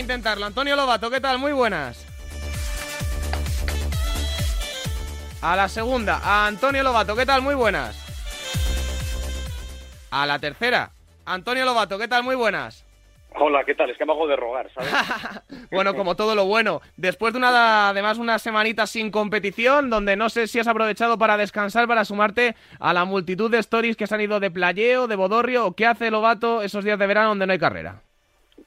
a intentarlo. Antonio Lobato, ¿qué tal? Muy buenas. A la segunda, a Antonio Lobato, ¿qué tal? Muy buenas. A la tercera, Antonio Lobato, ¿qué tal? Muy buenas. Hola, ¿qué tal? Es que me hago de rogar, ¿sabes? bueno, como todo lo bueno. Después de una, además, una semanita sin competición, donde no sé si has aprovechado para descansar, para sumarte a la multitud de stories que se han ido de playeo, de bodorrio, o qué hace Lobato esos días de verano donde no hay carrera.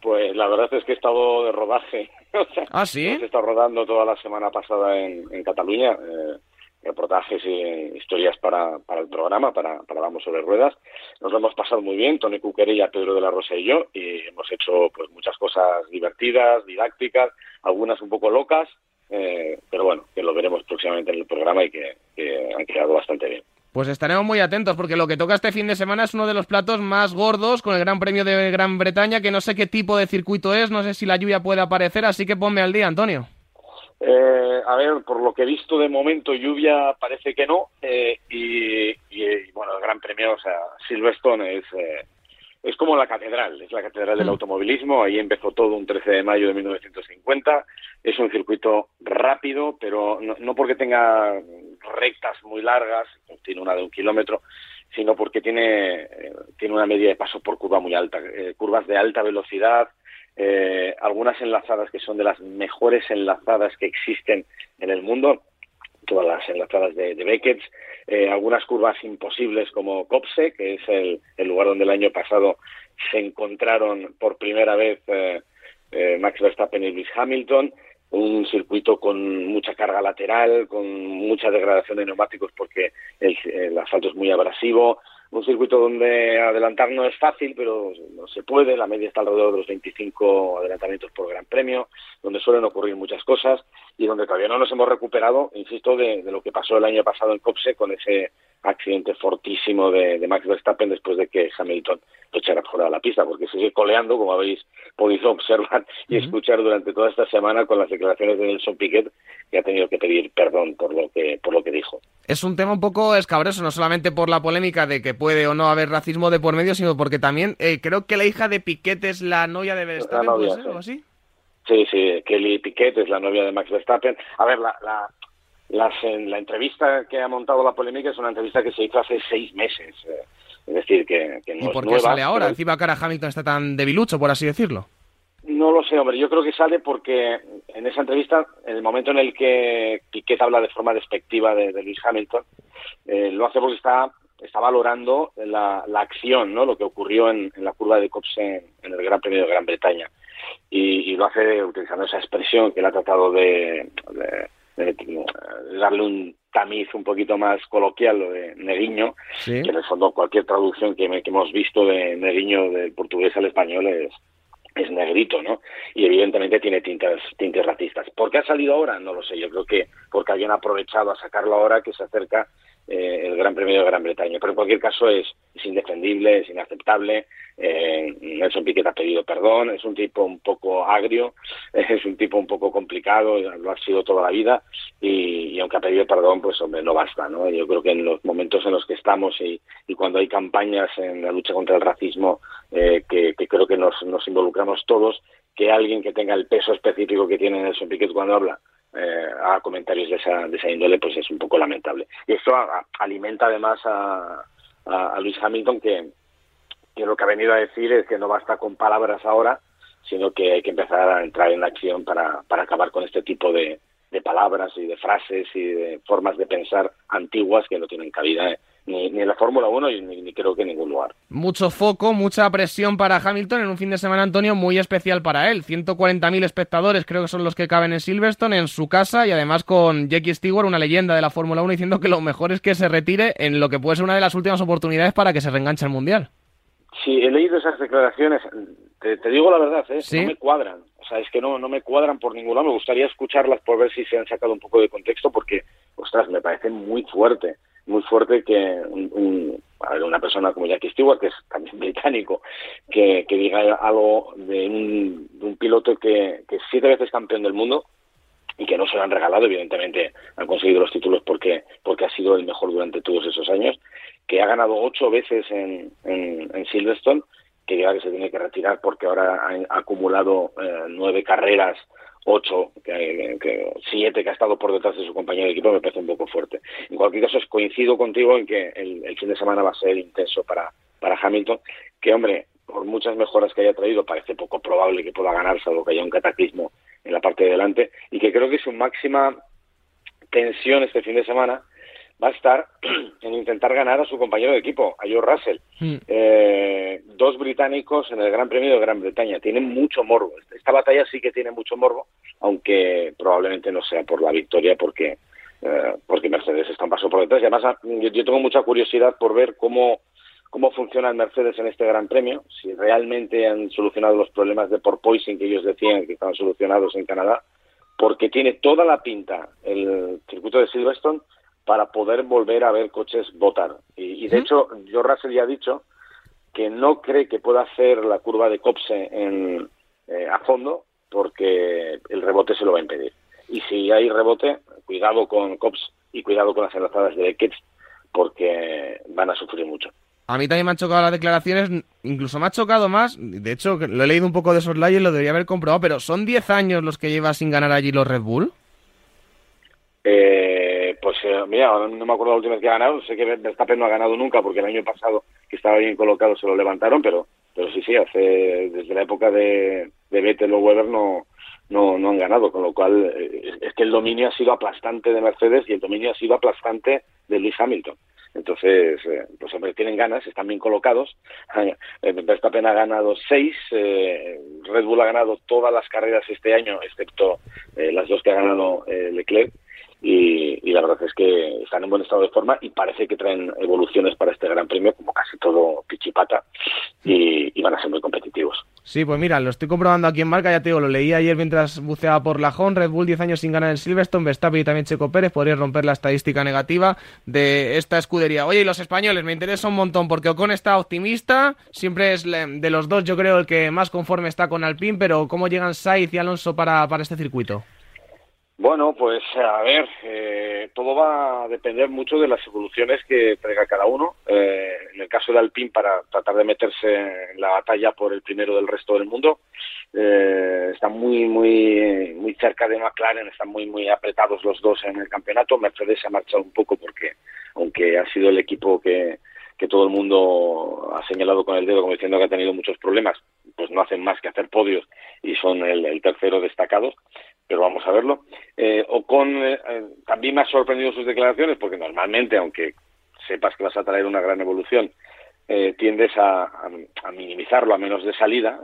Pues la verdad es que he estado de rodaje. ¿Ah, sí? He estado rodando toda la semana pasada en, en Cataluña. Eh, reportajes e historias para, para el programa, para, para Vamos sobre Ruedas. Nos lo hemos pasado muy bien, Tony Cuquerella, Pedro de la Rosa y yo, y hemos hecho pues muchas cosas divertidas, didácticas, algunas un poco locas, eh, pero bueno, que lo veremos próximamente en el programa y que, que han quedado bastante bien. Pues estaremos muy atentos porque lo que toca este fin de semana es uno de los platos más gordos con el Gran Premio de Gran Bretaña, que no sé qué tipo de circuito es, no sé si la lluvia puede aparecer, así que ponme al día, Antonio. Eh, a ver, por lo que he visto de momento, lluvia parece que no. Eh, y, bueno, el Gran Premio, o sea, Silverstone es, eh, es como la catedral, es la catedral del automovilismo. Ahí empezó todo un 13 de mayo de 1950. Es un circuito rápido, pero no, no porque tenga rectas muy largas, tiene una de un kilómetro, sino porque tiene, tiene una media de paso por curva muy alta, curvas de alta velocidad eh, algunas enlazadas que son de las mejores enlazadas que existen en el mundo, todas las enlazadas de, de Beckett, eh, algunas curvas imposibles como Copse, que es el, lugar donde el año pasado se encontraron por primera vez eh, eh, Max Verstappen y Lewis Hamilton, un circuito con mucha carga lateral, con mucha degradación de neumáticos porque el, el asfalto es muy abrasivo, un circuito donde adelantar no es fácil, pero no se puede, la media está alrededor de los 25 adelantamientos por Gran Premio, donde suelen ocurrir muchas cosas y donde todavía no nos hemos recuperado, insisto, de, lo que pasó el año pasado en Copse con ese accidente fortísimo de, de, Max Verstappen después de que Hamilton lo echara fuera de la pista, porque sigue coleando, como habéis podido observar y uh -huh. escuchar durante toda esta semana con las declaraciones de Nelson Piquet, que ha tenido que pedir perdón por lo que, por lo que dijo. Es un tema un poco escabroso, no solamente por la polémica de que puede o no haber racismo de por medio, sino porque también eh, creo que la hija de Piquet es la novia de Verstappen, novia, ¿puede ser sí. algo así? Sí, sí, Kelly Piquet es la novia de Max Verstappen. A ver, la, la, las, en la entrevista que ha montado la polémica es una entrevista que se hizo hace seis meses. Eh, es decir, que, que no ¿Y por qué nueva, sale ahora? Encima cara Hamilton está tan debilucho, por así decirlo. No lo sé, hombre. Yo creo que sale porque en esa entrevista, en el momento en el que Piquet habla de forma despectiva de, de Lewis Hamilton, eh, lo hace porque está, está valorando la, la acción, ¿no? Lo que ocurrió en, en la curva de Cops en, en el Gran Premio de Gran Bretaña. Y, y lo hace utilizando esa expresión que él ha tratado de, de, de darle un tamiz un poquito más coloquial, lo de neguiño, Sí. que en el fondo cualquier traducción que, me- que hemos visto de neguiño del portugués al español es, es negrito, ¿no? Y evidentemente tiene tintes, tintes racistas. ¿Por qué ha salido ahora? No lo sé. Yo creo que porque habían aprovechado a sacarlo ahora que se acerca eh, el Gran Premio de Gran Bretaña. Pero en cualquier caso es, indefendible, es inaceptable. Eh, Nelson Piquet ha pedido perdón. Es un tipo un poco agrio, es un tipo un poco complicado, lo ha sido toda la vida. Y, y aunque ha pedido perdón, pues hombre, no basta, ¿no? Yo creo que en los momentos en los que estamos y, y cuando hay campañas en la lucha contra el racismo, eh, que, que creo que nos involucramos todos, que alguien que tenga el peso específico que tiene Nelson Piquet cuando habla eh, haga comentarios de esa, de esa índole, pues es un poco lamentable. Y esto a- a- alimenta además a, a, a Luis Hamilton que, lo que ha venido a decir es que no basta con palabras ahora, sino que hay que empezar a entrar en acción para, para acabar con este tipo de, de palabras y de frases y de formas de pensar antiguas que no tienen cabida ni, ni en la Fórmula 1 y ni, ni creo que en ningún lugar. Mucho foco, mucha presión para Hamilton en un fin de semana, Antonio, muy especial para él. 140.000 espectadores creo que son los que caben en Silverstone, en su casa, y además con Jackie Stewart, una leyenda de la Fórmula 1, diciendo que lo mejor es que se retire en lo que puede ser una de las últimas oportunidades para que se reenganche al Mundial. Sí, he leído esas declaraciones. Te, te digo la verdad, ¿eh? ¿Sí? no me cuadran. O sea, es que no, no me cuadran por ningún lado. Me gustaría escucharlas por ver si se han sacado un poco de contexto, porque, ostras, me parece muy fuerte. Muy fuerte que un, una persona como Jackie Stewart, que es también británico, que, que diga algo de un, de un piloto que, que siete veces campeón del mundo, y que no se lo han regalado, evidentemente han conseguido los títulos porque, porque ha sido el mejor durante todos esos años, que ha ganado ocho veces en, en, en Silverstone que diga que se tiene que retirar porque ahora ha, acumulado eh, nueve carreras, ocho, que, siete que ha estado por detrás de su compañero de equipo, me parece un poco fuerte. En cualquier caso, coincido contigo en que el, fin de semana va a ser intenso para, para Hamilton, que hombre, por muchas mejoras que haya traído, parece poco probable que pueda ganar, salvo que haya un cataclismo en la parte de delante, y que creo que su máxima tensión este fin de semana va a estar en intentar ganar a su compañero de equipo, a Joe Russell. Hmm. Eh, dos británicos en el Gran Premio de Gran Bretaña. Tienen mucho morbo. Esta batalla sí que tiene mucho morbo, aunque probablemente no sea por la victoria, porque, eh, porque Mercedes está un paso por detrás. Y además, yo, tengo mucha curiosidad por ver cómo, cómo funciona el Mercedes en este Gran Premio, si realmente han solucionado los problemas de porpoising que ellos decían que estaban solucionados en Canadá, porque tiene toda la pinta el circuito de Silverstone para poder volver a ver coches votar. Y, de hecho, George Russell ya ha dicho que no cree que pueda hacer la curva de Copse en, eh, a fondo porque el rebote se lo va a impedir. Y si hay rebote, cuidado con Cops y cuidado con las enlazadas de Beckett porque van a sufrir mucho. A mí también me han chocado las declaraciones, incluso me ha chocado más, de hecho lo he leído un poco de esos y lo debería haber comprobado, pero ¿son 10 años los que lleva sin ganar allí los Red Bull? Eh, eh, mira, no me acuerdo la última vez que ha ganado, sé que Verstappen no ha ganado nunca porque el año pasado que estaba bien colocado se lo levantaron, pero pero sí, sí, hace desde la época de, de Vettel o Weber no, no, no han ganado, con lo cual eh, es que el dominio ha sido aplastante de Mercedes y el dominio ha sido aplastante de Lewis Hamilton. Entonces, eh, pues hombre, tienen ganas, están bien colocados. Verstappen ha ganado seis, Red Bull ha ganado todas las carreras este año, excepto las dos que ha ganado Leclerc y, la verdad es que están en buen estado de forma y parece que traen evoluciones para este Gran Premio, como casi todo pichipata, y, van a ser muy competitivos. Sí, pues mira, lo estoy comprobando aquí en marca, ya te digo, lo leí ayer mientras buceaba por Lajón, Red Bull 10 años sin ganar en Silverstone, Verstappen y también Checo Pérez podría romper la estadística negativa de esta escudería. Oye, y los españoles, me interesa un montón porque Ocon está optimista, siempre es de los dos yo creo el que más conforme está con Alpine, pero ¿cómo llegan Sainz y Alonso para, para este circuito? Bueno, pues a ver, eh, todo va a depender mucho de las evoluciones que traiga cada uno. Eh, en el caso de Alpine, para tratar de meterse en la batalla por el primero del resto del mundo, eh, están muy, muy, muy cerca de McLaren, están muy, muy apretados los dos en el campeonato. Mercedes se ha marchado un poco porque, aunque ha sido el equipo que, todo el mundo ha señalado con el dedo como diciendo que ha tenido muchos problemas, pues no hacen más que hacer podios y son el tercero destacados pero vamos a verlo. Eh, Ocon eh, eh, también me ha sorprendido sus declaraciones, porque normalmente, aunque sepas que vas a traer una gran evolución, eh, tiendes a, minimizarlo a menos de salida,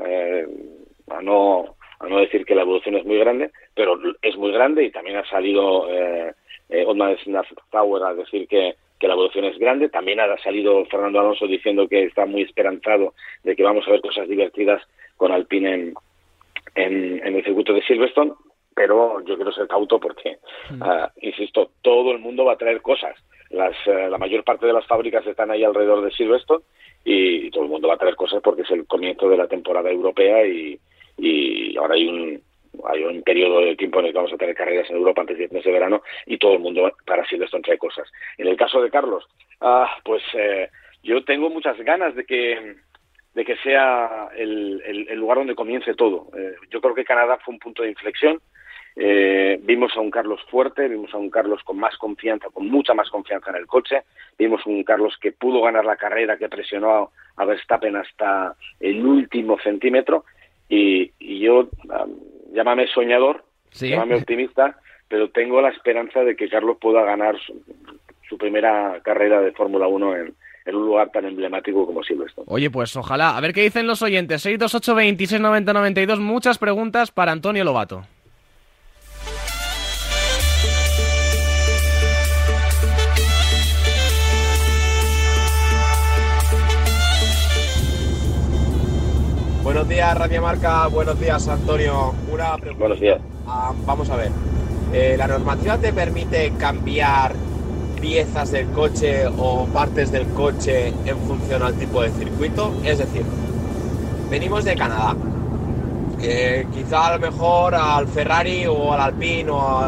a, no, a no decir que la evolución es muy grande, pero es muy grande y también ha salido eh, Tower a decir que, que la evolución es grande. También ha salido Fernando Alonso diciendo que está muy esperanzado de que vamos a ver cosas divertidas con Alpine en, en, en el circuito de Silverstone pero yo quiero ser cauto porque, mm. ah, insisto, todo el mundo va a traer cosas. Las, eh, la mayor parte de las fábricas están ahí alrededor de Silverstone y, todo el mundo va a traer cosas porque es el comienzo de la temporada europea y, y ahora hay un, hay un periodo de tiempo en el que vamos a tener carreras en Europa antes de verano y todo el mundo para Silverstone trae cosas. En el caso de Carlos, ah, pues eh, yo tengo muchas ganas de que de que sea el, el, lugar donde comience todo. Eh, yo creo que Canadá fue un punto de inflexión. Eh, vimos a un Carlos fuerte, vimos a un Carlos con más confianza, con mucha más confianza en el coche, vimos un Carlos que pudo ganar la carrera, que presionó a Verstappen hasta el último centímetro y, yo, llámame soñador, llámame optimista, pero tengo la esperanza de que Carlos pueda ganar su, primera carrera de Fórmula 1 en, en un lugar tan emblemático como Silverstone. Oye, pues ojalá. A ver qué dicen los oyentes. 628 26 90 92. Muchas preguntas para Antonio Lobato. Días, Radio Marca. Buenos días, Antonio. Una pregunta. Buenos días. Ah, vamos a ver. Eh, ¿La normativa te permite cambiar piezas del coche o partes del coche en función al tipo de circuito? Es decir, venimos de Canadá. Eh, quizá a lo mejor al Ferrari o al Alpine o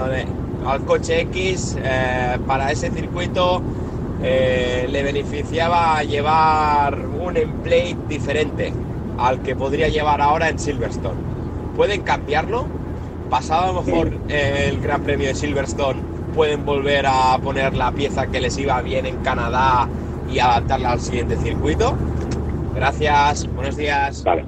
al, coche X eh, para ese circuito le beneficiaba llevar un emplate diferente al que podría llevar ahora en Silverstone. ¿Pueden cambiarlo? Pasado a lo mejor el Gran Premio de Silverstone, pueden volver a poner la pieza que les iba bien en Canadá y adaptarla al siguiente circuito. Gracias, buenos días. Vale.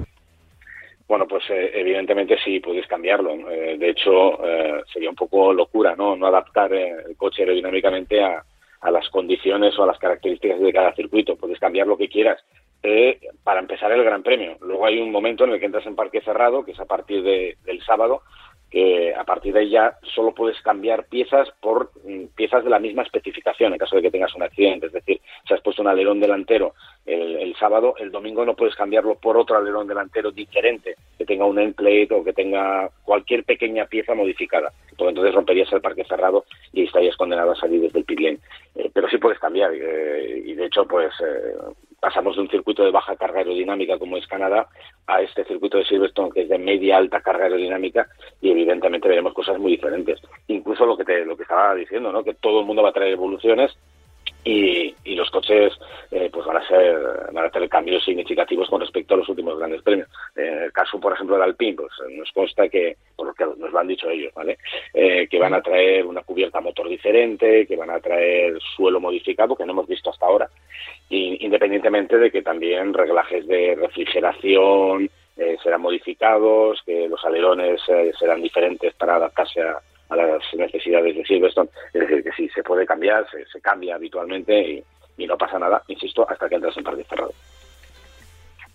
Bueno, pues eh, evidentemente sí puedes cambiarlo. Eh, de hecho, eh, sería un poco locura, ¿no? No adaptar el coche aerodinámicamente a, a, las condiciones o a las características de cada circuito. Puedes cambiar lo que quieras. Para empezar el Gran Premio. Luego hay un momento en el que entras en parque cerrado, que es a partir de, del sábado, que a partir de ahí ya solo puedes cambiar piezas por mm, piezas de la misma especificación en caso de que tengas un accidente. Es decir, si has puesto un alerón delantero el, sábado, el domingo no puedes cambiarlo por otro alerón delantero diferente, que tenga un endplate o que tenga cualquier pequeña pieza modificada. Porque entonces romperías el parque cerrado y estarías condenado a salir desde el pit. Eh, pero sí puedes cambiar eh, y de hecho pues eh, pasamos de un circuito de baja carga aerodinámica como es Canadá a este circuito de Silverstone que es de media alta carga aerodinámica y evidentemente veremos cosas muy diferentes. Incluso lo que te, lo que estaba diciendo, ¿no? Que todo el mundo va a traer evoluciones y, y, los coches eh, pues van a ser van a tener cambios significativos con respecto a los últimos grandes premios en el caso por ejemplo del Alpine pues nos consta que por lo que nos lo han dicho ellos vale eh, que van a traer una cubierta motor diferente que van a traer suelo modificado que no hemos visto hasta ahora independientemente de que también reglajes de refrigeración eh, serán modificados, que los alerones eh, serán diferentes para adaptarse a, las necesidades de Silverstone. Es decir, que sí, se puede cambiar, se, cambia habitualmente y, no pasa nada, insisto, hasta que entras en parque cerrado.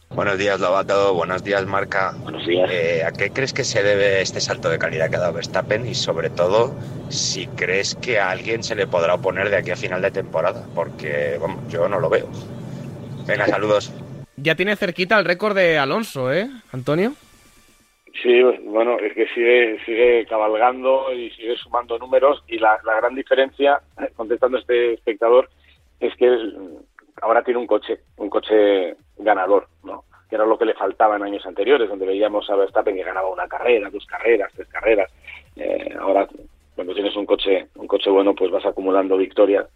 Buenos días, Lobato. Buenos días, Marca. Buenos días. Eh, ¿A qué crees que se debe este salto de calidad que ha dado Verstappen? Y sobre todo, si crees que a alguien se le podrá oponer de aquí a final de temporada. Porque, vamos, yo no lo veo. Venga, saludos. Ya tiene cerquita el récord de Alonso, ¿eh, Antonio? Sí, bueno, es que sigue, sigue cabalgando y sigue sumando números y la, la gran diferencia, contestando a este espectador, es que ahora tiene un coche, un coche ganador, ¿no? Que era lo que le faltaba en años anteriores, donde veíamos a Verstappen que ganaba una carrera, dos carreras, tres carreras. Eh, ahora, cuando tienes un coche, un coche bueno, pues vas acumulando victorias.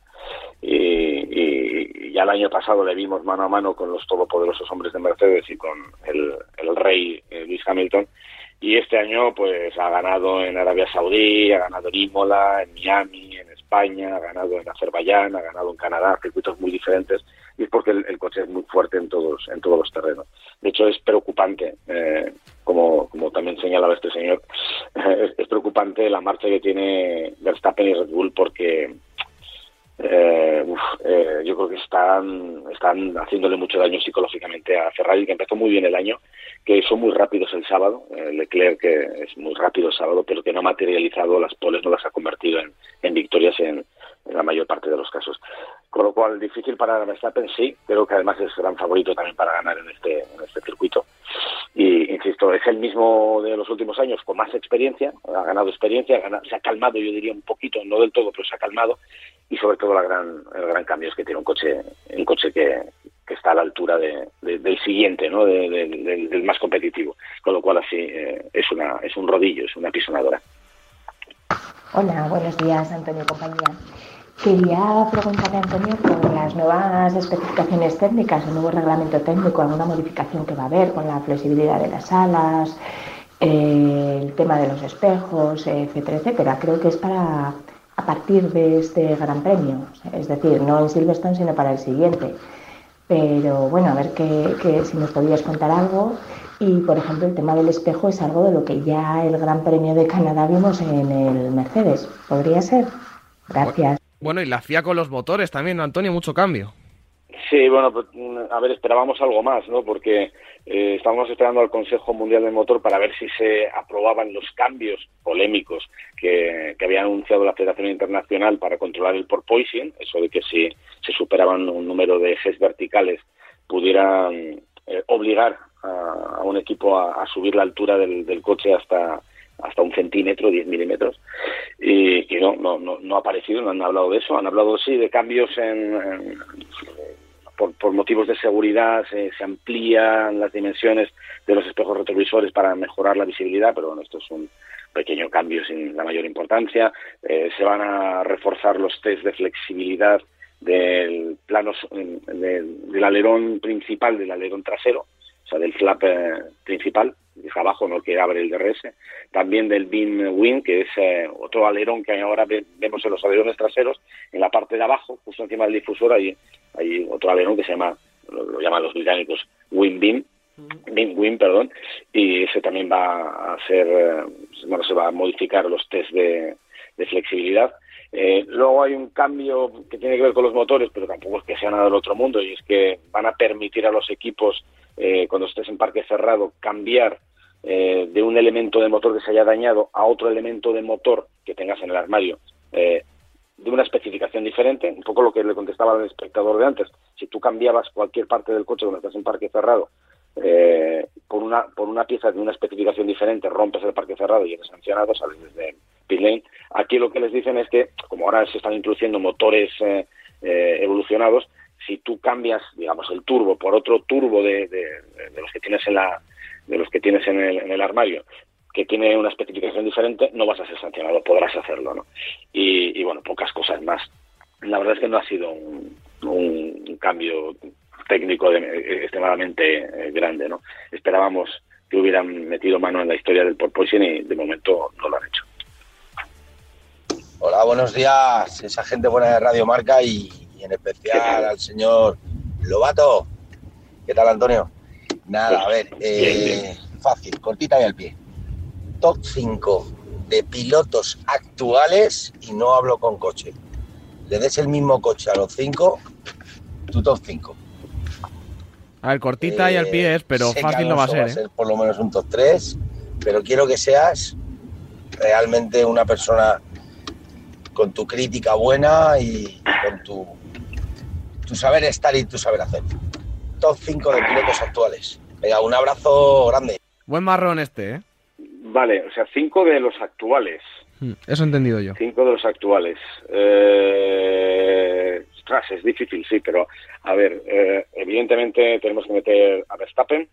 Y, y, ya el año pasado le vimos mano a mano con los todopoderosos hombres de Mercedes y con el, el rey eh, Luis Hamilton. Y este año, pues ha ganado en Arabia Saudí, ha ganado en Imola, en Miami, en España, ha ganado en Azerbaiyán, ha ganado en Canadá, circuitos muy diferentes y es porque el, coche es muy fuerte en todos en todos los terrenos. De hecho, es preocupante, eh, como, como también señalaba este señor, es, preocupante la marcha que tiene Verstappen y Red Bull porque eh, eh, yo creo que están, están haciéndole mucho daño psicológicamente a Ferrari, que empezó muy bien el año, que son muy rápidos el sábado, Leclerc que es muy rápido el sábado, pero que no ha materializado las poles, no las ha convertido en, en victorias en, en la mayor parte de los casos. Con lo cual, difícil para Verstappen, sí, creo que además es gran favorito también para ganar en este, en este circuito. Y, insisto, es el mismo de los últimos años con más experiencia, ha ganado experiencia, se ha calmado, yo diría un poquito, no del todo, pero se ha calmado. Y sobre todo la gran, el gran cambio es que tiene un coche, un coche que, que está a la altura de, del siguiente, ¿no? del, más competitivo. Con lo cual, así, eh, es, una, es un rodillo, es una pisonadora. Hola, buenos días, Antonio Compañía. Quería preguntarle Antonio por las nuevas especificaciones técnicas, el nuevo reglamento técnico, alguna modificación que va a haber con la flexibilidad de las alas, eh, el tema de los espejos, etcétera, etcétera. Creo que es para a partir de este Gran Premio, es decir, no en Silverstone, sino para el siguiente. Pero bueno, a ver que, si nos podías contar algo. Y por ejemplo, el tema del espejo es algo de lo que ya el Gran Premio de Canadá vimos en el Mercedes. ¿Podría ser? Gracias. Bueno, y la FIA con los motores también, Antonio, mucho cambio. Sí, bueno, pues, a ver, esperábamos algo más, ¿no? Porque eh, estábamos esperando al Consejo Mundial del Motor para ver si se aprobaban los cambios polémicos que, había anunciado la Federación Internacional para controlar el porpoising, eso de que si se superaban un número de ejes verticales pudieran eh, obligar a, un equipo a, subir la altura del coche hasta hasta un centímetro, 10 milímetros, y, no, no, no, ha aparecido, no han hablado de eso, han hablado sí de cambios en, por, motivos de seguridad, se, amplían las dimensiones de los espejos retrovisores para mejorar la visibilidad, pero bueno, esto es un pequeño cambio sin la mayor importancia, eh, se van a reforzar los test de flexibilidad del plano del alerón principal del alerón trasero, sea, del flap principal, es abajo, no que abre el DRS, también del beam wing, que es otro alerón que ahora vemos en los alerones traseros, en la parte de abajo, justo encima del difusor, hay, hay otro alerón que se llama, lo, llaman los británicos, wing beam, beam wing, perdón, y ese también va a ser, bueno, se va a modificar los test de, de flexibilidad. Eh, luego hay un cambio que tiene que ver con los motores, pero tampoco es que sea nada del otro mundo, y es que van a permitir a los equipos, eh, cuando estés en parque cerrado, cambiar eh, de un elemento de motor que se haya dañado a otro elemento de motor que tengas en el armario de una especificación diferente, un poco lo que le contestaba al espectador de antes. Si tú cambiaban cualquier parte del coche cuando estás en parque cerrado eh, por una por una pieza de una especificación diferente rompes el parque cerrado y eres sancionado, sales desde pit lane. Aquí lo que les dicen es que, como ahora se están introduciendo motores eh, eh, evolucionados, si tú cambias, digamos, el turbo por otro turbo de, de, los que tienes en la de los que tienes en el, en el armario, que tiene una especificación diferente, no vas a ser sancionado, podrás hacerlo, ¿no? Y, y bueno, pocas cosas más. La verdad es que no ha sido un, un cambio técnico de, eh, extremadamente eh, grande, ¿no? Esperábamos que hubieran metido mano en la historia del porpoising y de momento no lo han hecho. Hola, buenos días, esa gente buena de Radio Marca y, en especial al señor Lobato. ¿Qué tal, Antonio? Nada, a ver, eh, fácil, cortita y al pie. Top 5 de pilotos actuales, y no hablo con coche. Le des el mismo coche a los 5, tu top 5. A ver, cortita y al pie es, pero fácil no va a ser. Va a ¿eh? ser por lo menos un top 3, pero quiero que seas realmente una persona con tu crítica buena y con tu, tu saber estar y tu saber hacer. Top 5 de pilotos actuales. Venga, un abrazo grande. Buen marrón este, ¿eh? Vale, o sea, 5 de los actuales. Hmm, eso he entendido yo. 5 de los actuales. Eh es difícil, sí, pero a ver, eh, evidentemente tenemos que meter a Verstappen,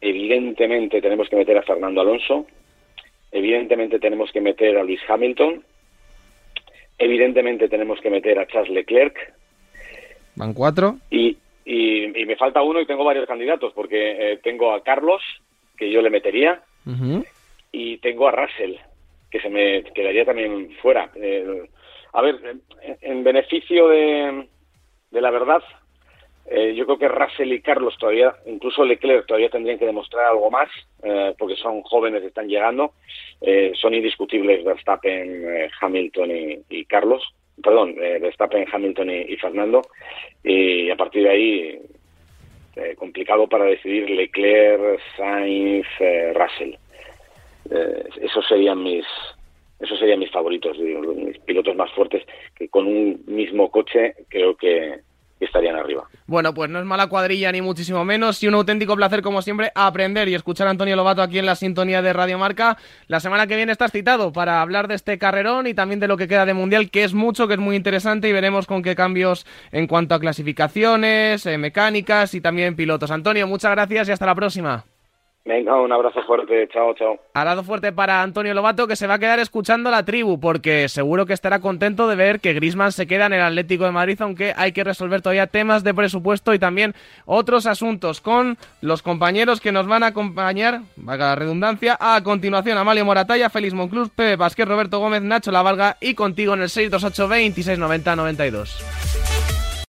evidentemente tenemos que meter a Fernando Alonso, evidentemente tenemos que meter a Luis Hamilton, evidentemente tenemos que meter a Charles Leclerc. Van cuatro. Y, y, me falta uno y tengo varios candidatos, porque eh, tengo a Carlos, que yo le metería, y tengo a Russell, que se me quedaría también fuera. Eh, a ver, en, beneficio de, la verdad, eh, yo creo que Russell y Carlos todavía, incluso Leclerc, todavía tendrían que demostrar algo más, eh, porque son jóvenes, están llegando. Eh, son indiscutibles Verstappen, Hamilton y, Carlos. Perdón, Verstappen, Hamilton y, Fernando. Y a partir de ahí, complicado para decidir Leclerc, Sainz, Russell. esos serían mis, esos serían mis favoritos, mis pilotos más fuertes, que con un mismo coche creo que, estarían arriba. Bueno, pues no es mala cuadrilla ni muchísimo menos y un auténtico placer como siempre aprender y escuchar a Antonio Lobato aquí en la sintonía de Radio Marca. La semana que viene estás citado para hablar de este carrerón y también de lo que queda de Mundial, que es mucho, que es muy interesante y veremos con qué cambios en cuanto a clasificaciones, eh, mecánicas y también pilotos. Antonio, muchas gracias y hasta la próxima. Venga, un abrazo fuerte, chao, chao. Abrazo fuerte para Antonio Lobato que se va a quedar escuchando la tribu porque seguro que estará contento de ver que Grisman se queda en el Atlético de Madrid, aunque hay que resolver todavía temas de presupuesto y también otros asuntos con los compañeros que nos van a acompañar, valga la redundancia, a continuación Amalio Moratalla, Félix Monclus, Pepe Pasquer, Roberto Gómez, Nacho Lavalga y contigo en el 628 26 90 92.